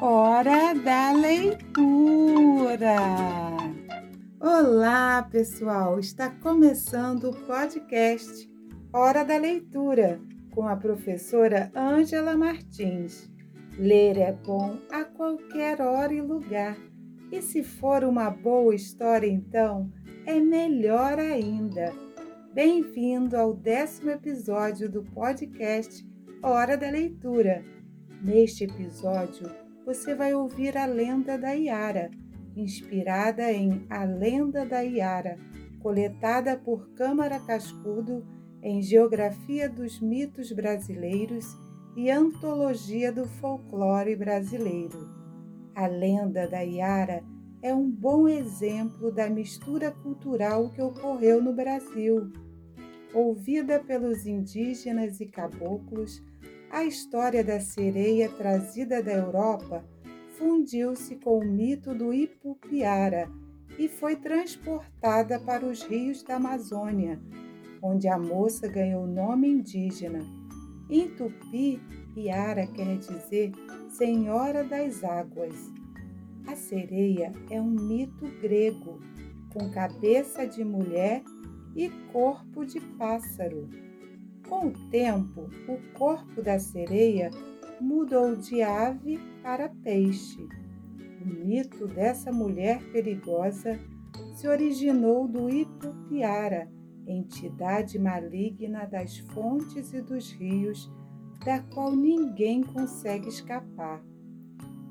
Hora da leitura! Olá, pessoal! Está começando o podcast Hora da Leitura com a professora Ângela Martins. Ler é bom a qualquer hora e lugar. E se for uma boa história, então, é melhor ainda. Bem-vindo ao décimo episódio do podcast Hora da Leitura. Neste episódio, você vai ouvir a lenda da Iara, inspirada em A Lenda da Iara, coletada por Câmara Cascudo em Geografia dos Mitos Brasileiros e Antologia do Folclore Brasileiro. A lenda da Iara é um bom exemplo da mistura cultural que ocorreu no Brasil. Ouvida pelos indígenas e caboclos, a história da sereia trazida da Europa fundiu-se com o mito do Ipupiara e foi transportada para os rios da Amazônia, onde a moça ganhou nome indígena. Em tupi, Iara quer dizer Senhora das Águas. A sereia é um mito grego, com cabeça de mulher e corpo de pássaro. Com o tempo, o corpo da sereia mudou de ave para peixe. O mito dessa mulher perigosa se originou do Ipupiara, entidade maligna das fontes e dos rios, da qual ninguém consegue escapar.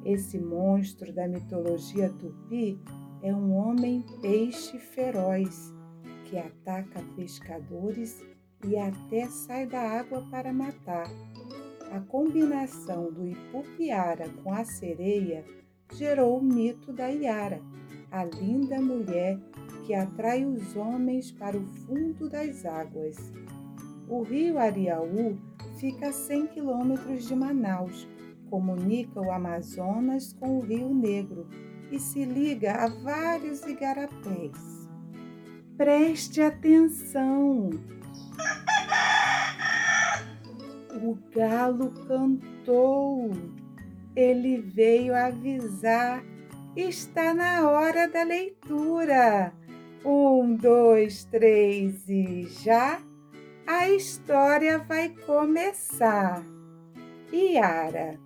Esse monstro da mitologia tupi é um homem-peixe feroz que ataca pescadores e até sai da água para matar. A combinação do Ipupiara com a sereia gerou o mito da Iara, a linda mulher que atrai os homens para o fundo das águas. O rio Ariaú fica a 100 quilômetros de Manaus, comunica o Amazonas com o Rio Negro e se liga a vários igarapés. Preste atenção! O galo cantou. Ele veio avisar. Está na hora da leitura. Um, dois, três e já a história vai começar. Iara,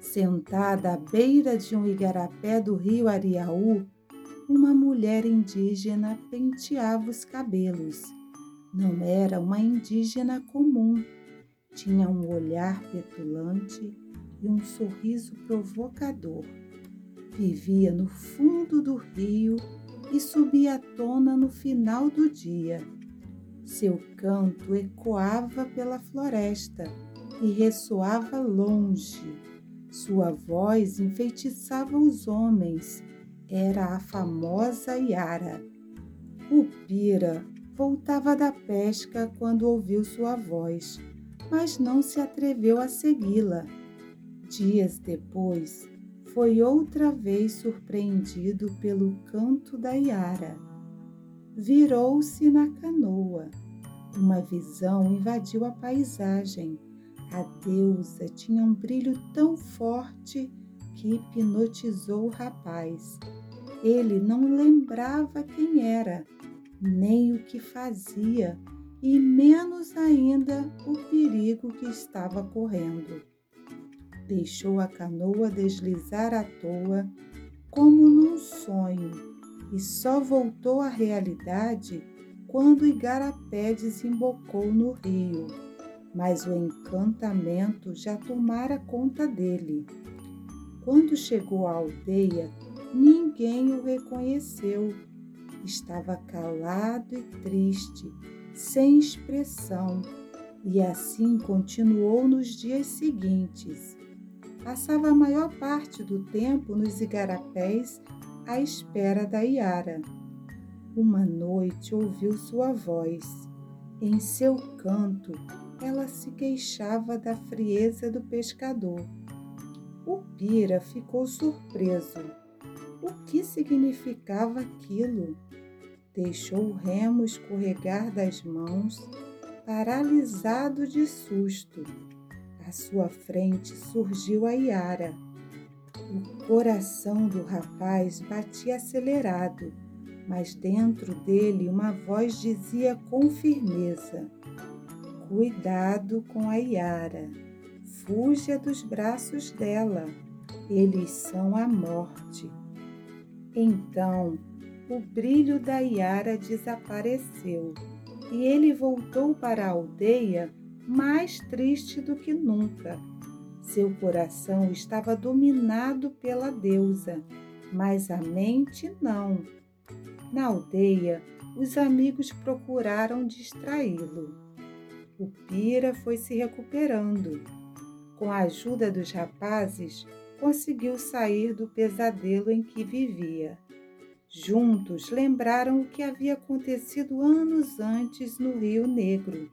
sentada à beira de um igarapé do rio Ariaú, uma mulher indígena penteava os cabelos. Não era uma indígena comum. Tinha um olhar petulante e um sorriso provocador. Vivia no fundo do rio e subia à tona no final do dia. Seu canto ecoava pela floresta e ressoava longe. Sua voz enfeitiçava os homens. Era a famosa Yara. O Pira voltava da pesca quando ouviu sua voz, mas não se atreveu a segui-la. Dias depois, foi outra vez surpreendido pelo canto da Iara. Virou-se na canoa. Uma visão invadiu a paisagem. A deusa tinha um brilho tão forte que hipnotizou o rapaz. Ele não lembrava quem era nem o que fazia e menos ainda o perigo que estava correndo. Deixou a canoa deslizar à toa, como num sonho, e só voltou à realidade quando Igarapé desembocou no rio. Mas o encantamento já tomara conta dele. Quando chegou à aldeia, ninguém o reconheceu estava calado e triste, sem expressão, e assim continuou nos dias seguintes. Passava a maior parte do tempo nos igarapés à espera da Iara. Uma noite ouviu sua voz. Em seu canto, ela se queixava da frieza do pescador. O Pira ficou surpreso. O que significava aquilo? Deixou o remo escorregar das mãos, paralisado de susto. À sua frente surgiu a Iara. O coração do rapaz batia acelerado, mas dentro dele uma voz dizia com firmeza: Cuidado com a Yara, fuja dos braços dela, eles são a morte. Então o brilho da Yara desapareceu e ele voltou para a aldeia mais triste do que nunca. Seu coração estava dominado pela deusa, mas a mente não. Na aldeia, os amigos procuraram distraí-lo. O Pira foi se recuperando. Com a ajuda dos rapazes, conseguiu sair do pesadelo em que vivia. Juntos lembraram o que havia acontecido anos antes no Rio Negro.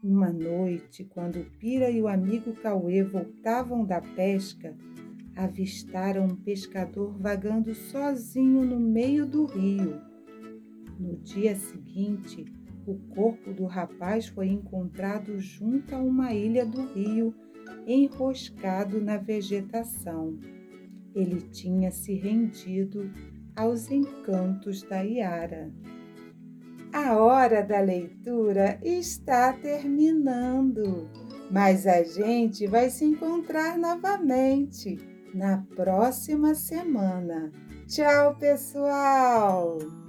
Uma noite, quando Pira e o amigo Cauê voltavam da pesca, avistaram um pescador vagando sozinho no meio do rio. No dia seguinte, o corpo do rapaz foi encontrado junto a uma ilha do rio, enroscado na vegetação. Ele tinha se rendido aos encantos da Iara. A hora da leitura está terminando, mas a gente vai se encontrar novamente na próxima semana. Tchau, pessoal!